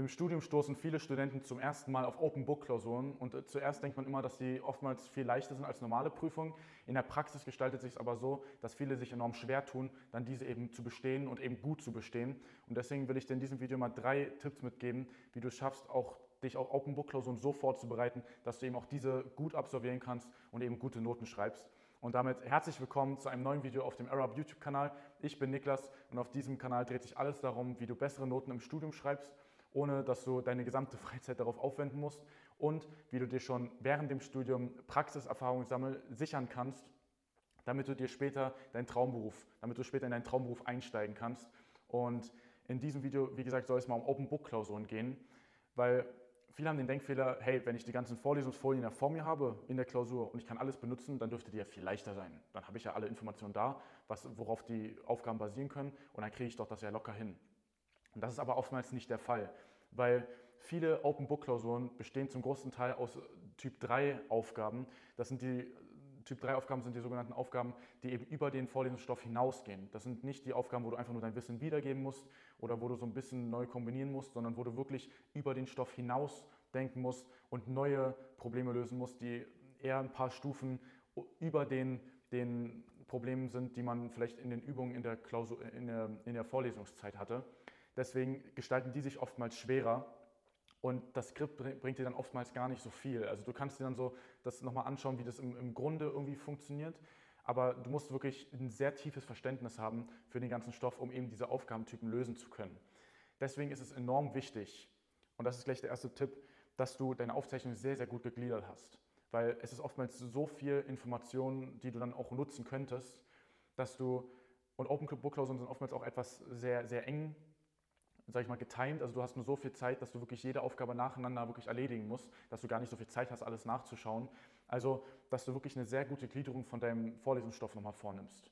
Im Studium stoßen viele Studenten zum ersten Mal auf Open Book Klausuren und äh, zuerst denkt man immer, dass die oftmals viel leichter sind als normale Prüfungen. In der Praxis gestaltet sich es aber so, dass viele sich enorm schwer tun, dann diese eben zu bestehen und eben gut zu bestehen. Und deswegen will ich dir in diesem Video mal drei Tipps mitgeben, wie du es schaffst, auch dich auf Open Book Klausuren so vorzubereiten, dass du eben auch diese gut absolvieren kannst und eben gute Noten schreibst. Und damit herzlich willkommen zu einem neuen Video auf dem Arab YouTube-Kanal. Ich bin Niklas und auf diesem Kanal dreht sich alles darum, wie du bessere Noten im Studium schreibst ohne dass du deine gesamte Freizeit darauf aufwenden musst und wie du dir schon während dem Studium Praxiserfahrung sammeln, sichern kannst, damit du dir später deinen Traumberuf, damit du später in deinen Traumberuf einsteigen kannst. Und in diesem Video, wie gesagt, soll es mal um Open Book Klausuren gehen, weil viele haben den Denkfehler, hey, wenn ich die ganzen Vorlesungsfolien ja vor mir habe in der Klausur und ich kann alles benutzen, dann dürfte die ja viel leichter sein. Dann habe ich ja alle Informationen da, was, worauf die Aufgaben basieren können und dann kriege ich doch das ja locker hin. Und das ist aber oftmals nicht der Fall, weil viele Open Book Klausuren bestehen zum großen Teil aus Typ 3 Aufgaben. Das sind die Typ 3 Aufgaben sind die sogenannten Aufgaben, die eben über den Vorlesungsstoff hinausgehen. Das sind nicht die Aufgaben, wo du einfach nur dein Wissen wiedergeben musst oder wo du so ein bisschen neu kombinieren musst, sondern wo du wirklich über den Stoff hinaus denken musst und neue Probleme lösen musst, die eher ein paar Stufen über den, den Problemen sind, die man vielleicht in den Übungen in der, Klausur, in der, in der Vorlesungszeit hatte. Deswegen gestalten die sich oftmals schwerer und das Skript bringt dir dann oftmals gar nicht so viel. Also du kannst dir dann so das nochmal anschauen, wie das im, im Grunde irgendwie funktioniert. Aber du musst wirklich ein sehr tiefes Verständnis haben für den ganzen Stoff, um eben diese Aufgabentypen lösen zu können. Deswegen ist es enorm wichtig, und das ist gleich der erste Tipp, dass du deine Aufzeichnung sehr, sehr gut gegliedert hast. Weil es ist oftmals so viel Information, die du dann auch nutzen könntest, dass du, und Open Book Klausuren sind oftmals auch etwas sehr, sehr eng sag ich mal, getimed. Also du hast nur so viel Zeit, dass du wirklich jede Aufgabe nacheinander wirklich erledigen musst, dass du gar nicht so viel Zeit hast, alles nachzuschauen. Also, dass du wirklich eine sehr gute Gliederung von deinem Vorlesungsstoff nochmal vornimmst.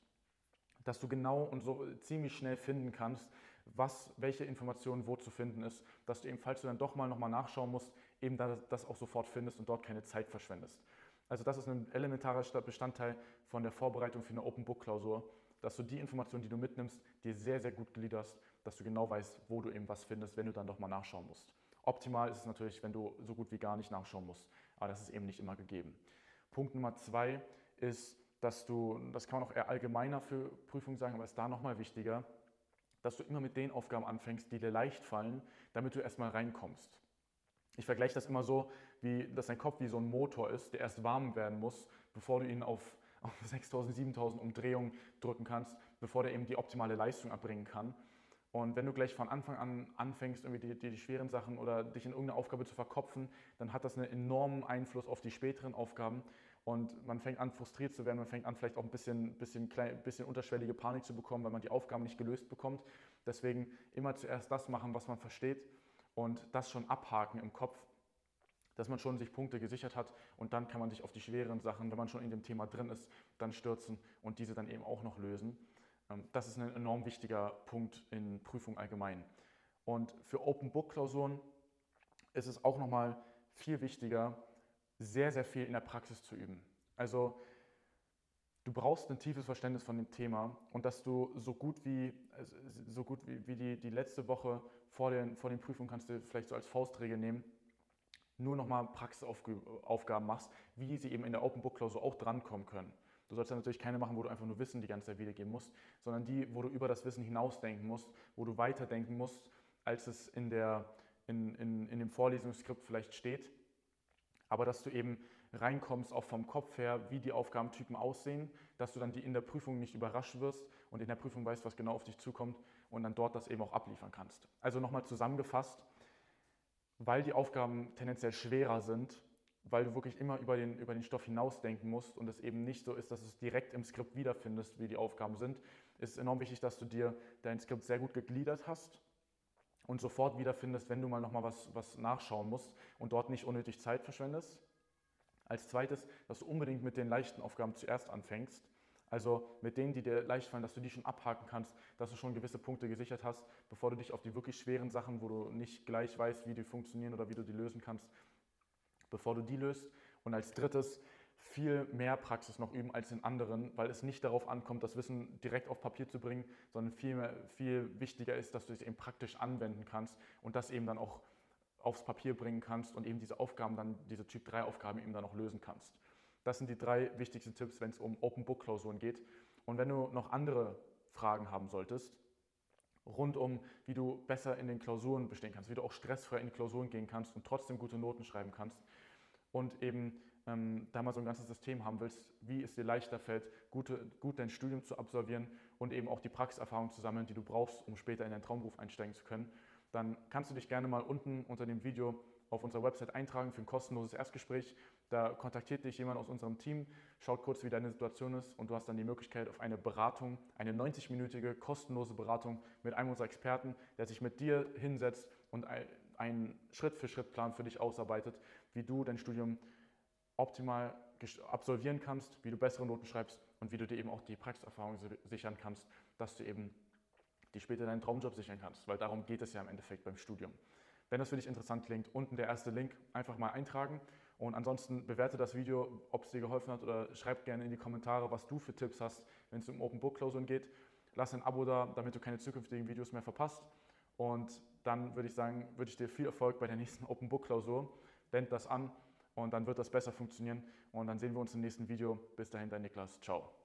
Dass du genau und so ziemlich schnell finden kannst, was, welche Informationen wo zu finden ist, dass du eben, falls du dann doch mal nochmal nachschauen musst, eben das auch sofort findest und dort keine Zeit verschwendest. Also das ist ein elementarer Bestandteil von der Vorbereitung für eine Open Book Klausur, dass du die Informationen, die du mitnimmst, dir sehr, sehr gut gliederst, dass du genau weißt, wo du eben was findest, wenn du dann doch mal nachschauen musst. Optimal ist es natürlich, wenn du so gut wie gar nicht nachschauen musst, aber das ist eben nicht immer gegeben. Punkt Nummer zwei ist, dass du, das kann man auch eher allgemeiner für Prüfungen sagen, aber ist da nochmal wichtiger, dass du immer mit den Aufgaben anfängst, die dir leicht fallen, damit du erstmal reinkommst. Ich vergleiche das immer so, wie, dass dein Kopf wie so ein Motor ist, der erst warm werden muss, bevor du ihn auf auf 6000, 7000 Umdrehungen drücken kannst, bevor der eben die optimale Leistung erbringen kann. Und wenn du gleich von Anfang an anfängst, irgendwie die, die, die, schweren Sachen oder dich in irgendeine Aufgabe zu verkopfen, dann hat das einen enormen Einfluss auf die späteren Aufgaben. Und man fängt an, frustriert zu werden, man fängt an, vielleicht auch ein bisschen, bisschen, klein, bisschen unterschwellige Panik zu bekommen, weil man die Aufgaben nicht gelöst bekommt. Deswegen immer zuerst das machen, was man versteht und das schon abhaken im Kopf dass man schon sich Punkte gesichert hat und dann kann man sich auf die schweren Sachen, wenn man schon in dem Thema drin ist, dann stürzen und diese dann eben auch noch lösen. Ähm, das ist ein enorm wichtiger Punkt in Prüfung allgemein. Und für Open Book Klausuren ist es auch nochmal viel wichtiger, sehr, sehr viel in der Praxis zu üben. Also du brauchst ein tiefes Verständnis von dem Thema und dass du so gut wie, also so gut wie, wie die, die letzte Woche vor den, vor den Prüfungen kannst du vielleicht so als Faustregel nehmen, nur nochmal Praxisaufgaben machst, wie sie eben in der Open Book Klausur auch drankommen können. Du sollst dann natürlich keine machen, wo du einfach nur Wissen die ganze Zeit wiedergeben musst, sondern die, wo du über das Wissen hinausdenken musst, wo du weiterdenken musst, als es in, der, in, in, in dem Vorlesungsskript vielleicht steht. Aber dass du eben reinkommst, auch vom Kopf her, wie die Aufgabentypen aussehen, dass du dann die in der Prüfung nicht überrascht wirst und in der Prüfung weißt, was genau auf dich zukommt und dann dort das eben auch abliefern kannst. Also nochmal zusammengefasst, weil die Aufgaben tendenziell schwerer sind, weil du wirklich immer über den, über den Stoff hinausdenken musst und es eben nicht so ist, dass du es direkt im Skript wiederfindest, wie die Aufgaben sind, ist es enorm wichtig, dass du dir dein Skript sehr gut gegliedert hast und sofort wiederfindest, wenn du mal nochmal was, was nachschauen musst und dort nicht unnötig Zeit verschwendest. Als zweites, dass du unbedingt mit den leichten Aufgaben zuerst anfängst also mit denen, die dir leicht fallen, dass du die schon abhaken kannst, dass du schon gewisse Punkte gesichert hast, bevor du dich auf die wirklich schweren Sachen, wo du nicht gleich weißt, wie die funktionieren oder wie du die lösen kannst, bevor du die löst. Und als drittes, viel mehr Praxis noch üben als in anderen, weil es nicht darauf ankommt, das Wissen direkt auf Papier zu bringen, sondern viel, mehr, viel wichtiger ist, dass du es eben praktisch anwenden kannst und das eben dann auch aufs Papier bringen kannst und eben diese Aufgaben dann, diese Typ 3 Aufgaben eben dann noch lösen kannst. Das sind die drei wichtigsten Tipps, wenn es um Open Book Klausuren geht. Und wenn du noch andere Fragen haben solltest, rund um, wie du besser in den Klausuren bestehen kannst, wie du auch stressfrei in die Klausuren gehen kannst und trotzdem gute Noten schreiben kannst und eben ähm, da mal so ein ganzes System haben willst, wie es dir leichter fällt, gute, gut dein Studium zu absolvieren und eben auch die Praxiserfahrung zu sammeln, die du brauchst, um später in deinen Traumberuf einsteigen zu können, dann kannst du dich gerne mal unten unter dem Video auf unserer Website eintragen für ein kostenloses Erstgespräch. Da kontaktiert dich jemand aus unserem Team, schaut kurz, wie deine Situation ist und du hast dann die Möglichkeit auf eine Beratung, eine 90-minütige kostenlose Beratung mit einem unserer Experten, der sich mit dir hinsetzt und einen Schritt-für-Schritt-Plan für dich ausarbeitet, wie du dein Studium optimal absolvieren kannst, wie du bessere Noten schreibst und wie du dir eben auch die Praxiserfahrung sichern kannst, dass du eben die später deinen Traumjob sichern kannst, weil darum geht es ja im Endeffekt beim Studium. Wenn das für dich interessant klingt, unten der erste Link einfach mal eintragen und ansonsten bewerte das Video, ob es dir geholfen hat oder schreib gerne in die Kommentare, was du für Tipps hast, wenn es um Open Book Klausuren geht. Lass ein Abo da, damit du keine zukünftigen Videos mehr verpasst. Und dann würde ich sagen, würde ich dir viel Erfolg bei der nächsten Open Book Klausur. Wend das an und dann wird das besser funktionieren. Und dann sehen wir uns im nächsten Video. Bis dahin, dein Niklas. Ciao.